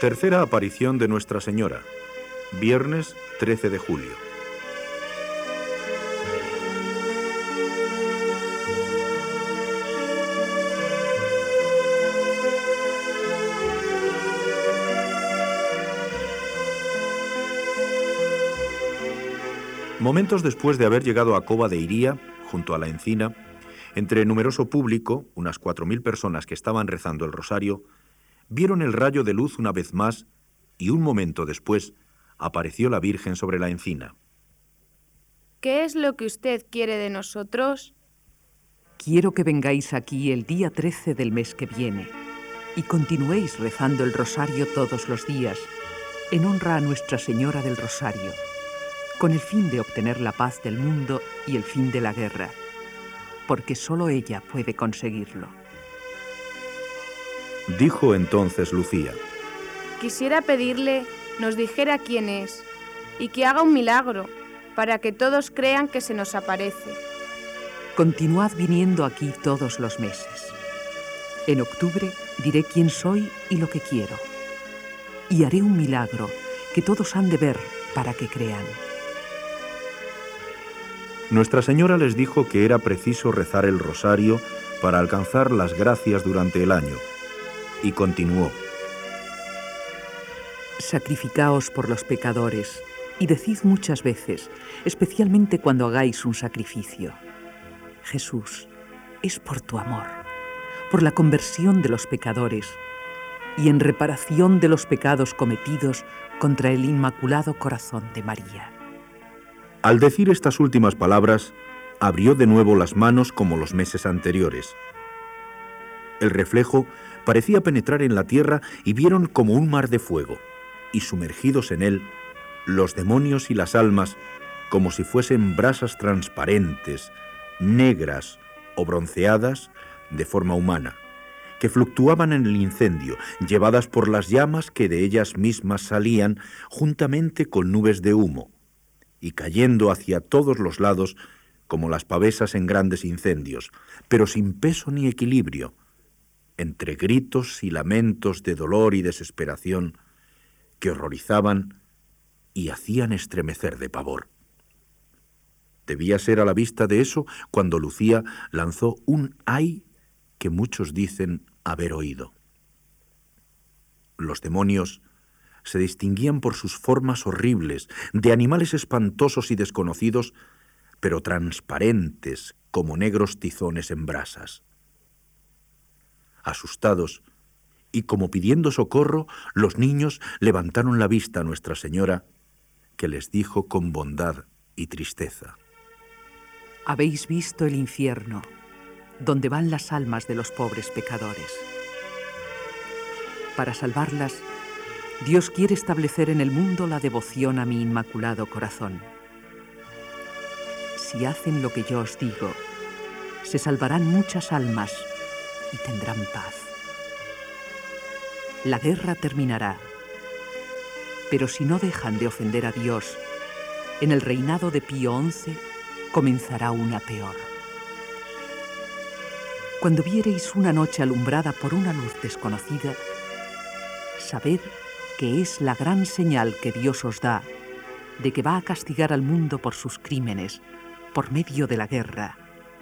Tercera aparición de Nuestra Señora, viernes 13 de julio. Momentos después de haber llegado a Cova de Iría, junto a la encina, entre numeroso público, unas cuatro mil personas que estaban rezando el rosario, vieron el rayo de luz una vez más y un momento después apareció la Virgen sobre la encina. ¿Qué es lo que usted quiere de nosotros? Quiero que vengáis aquí el día 13 del mes que viene y continuéis rezando el rosario todos los días en honra a Nuestra Señora del Rosario, con el fin de obtener la paz del mundo y el fin de la guerra, porque solo ella puede conseguirlo. Dijo entonces Lucía. Quisiera pedirle nos dijera quién es y que haga un milagro para que todos crean que se nos aparece. Continuad viniendo aquí todos los meses. En octubre diré quién soy y lo que quiero. Y haré un milagro que todos han de ver para que crean. Nuestra Señora les dijo que era preciso rezar el rosario para alcanzar las gracias durante el año y continuó. Sacrificaos por los pecadores y decid muchas veces, especialmente cuando hagáis un sacrificio, Jesús, es por tu amor, por la conversión de los pecadores y en reparación de los pecados cometidos contra el Inmaculado Corazón de María. Al decir estas últimas palabras, abrió de nuevo las manos como los meses anteriores. El reflejo parecía penetrar en la tierra y vieron como un mar de fuego, y sumergidos en él, los demonios y las almas, como si fuesen brasas transparentes, negras o bronceadas de forma humana, que fluctuaban en el incendio, llevadas por las llamas que de ellas mismas salían juntamente con nubes de humo, y cayendo hacia todos los lados como las pavesas en grandes incendios, pero sin peso ni equilibrio, entre gritos y lamentos de dolor y desesperación que horrorizaban y hacían estremecer de pavor. Debía ser a la vista de eso cuando Lucía lanzó un ay que muchos dicen haber oído. Los demonios se distinguían por sus formas horribles, de animales espantosos y desconocidos, pero transparentes como negros tizones en brasas. Asustados, y como pidiendo socorro, los niños levantaron la vista a Nuestra Señora, que les dijo con bondad y tristeza. Habéis visto el infierno, donde van las almas de los pobres pecadores. Para salvarlas, Dios quiere establecer en el mundo la devoción a mi inmaculado corazón. Si hacen lo que yo os digo, se salvarán muchas almas y tendrán paz. La guerra terminará, pero si no dejan de ofender a Dios, en el reinado de Pío XI comenzará una peor. Cuando viereis una noche alumbrada por una luz desconocida, sabed que es la gran señal que Dios os da de que va a castigar al mundo por sus crímenes, por medio de la guerra,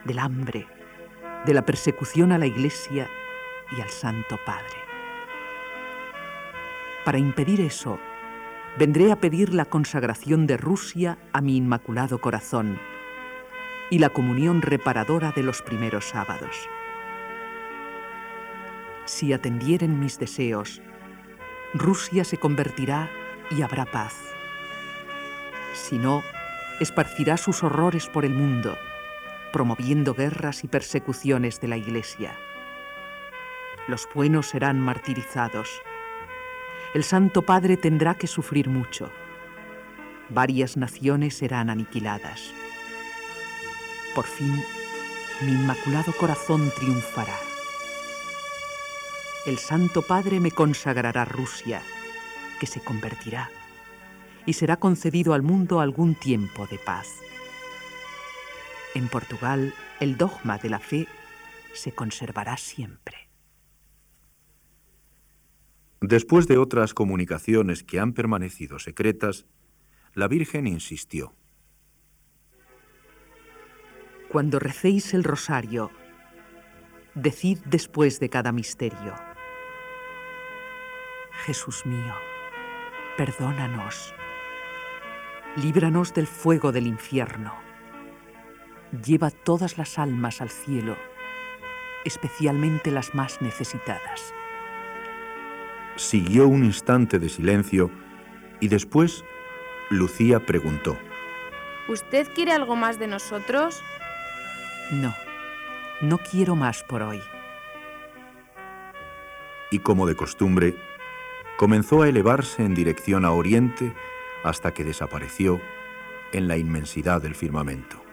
del hambre, de la persecución a la Iglesia y al Santo Padre. Para impedir eso, vendré a pedir la consagración de Rusia a mi Inmaculado Corazón y la comunión reparadora de los primeros sábados. Si atendieren mis deseos, Rusia se convertirá y habrá paz. Si no, esparcirá sus horrores por el mundo promoviendo guerras y persecuciones de la Iglesia. Los buenos serán martirizados. El Santo Padre tendrá que sufrir mucho. Varias naciones serán aniquiladas. Por fin, mi inmaculado corazón triunfará. El Santo Padre me consagrará Rusia, que se convertirá, y será concedido al mundo algún tiempo de paz. En Portugal, el dogma de la fe se conservará siempre. Después de otras comunicaciones que han permanecido secretas, la Virgen insistió. Cuando recéis el rosario, decid después de cada misterio, Jesús mío, perdónanos, líbranos del fuego del infierno, lleva todas las almas al cielo, especialmente las más necesitadas. Siguió un instante de silencio y después Lucía preguntó. ¿Usted quiere algo más de nosotros? No, no quiero más por hoy. Y como de costumbre, comenzó a elevarse en dirección a oriente hasta que desapareció en la inmensidad del firmamento.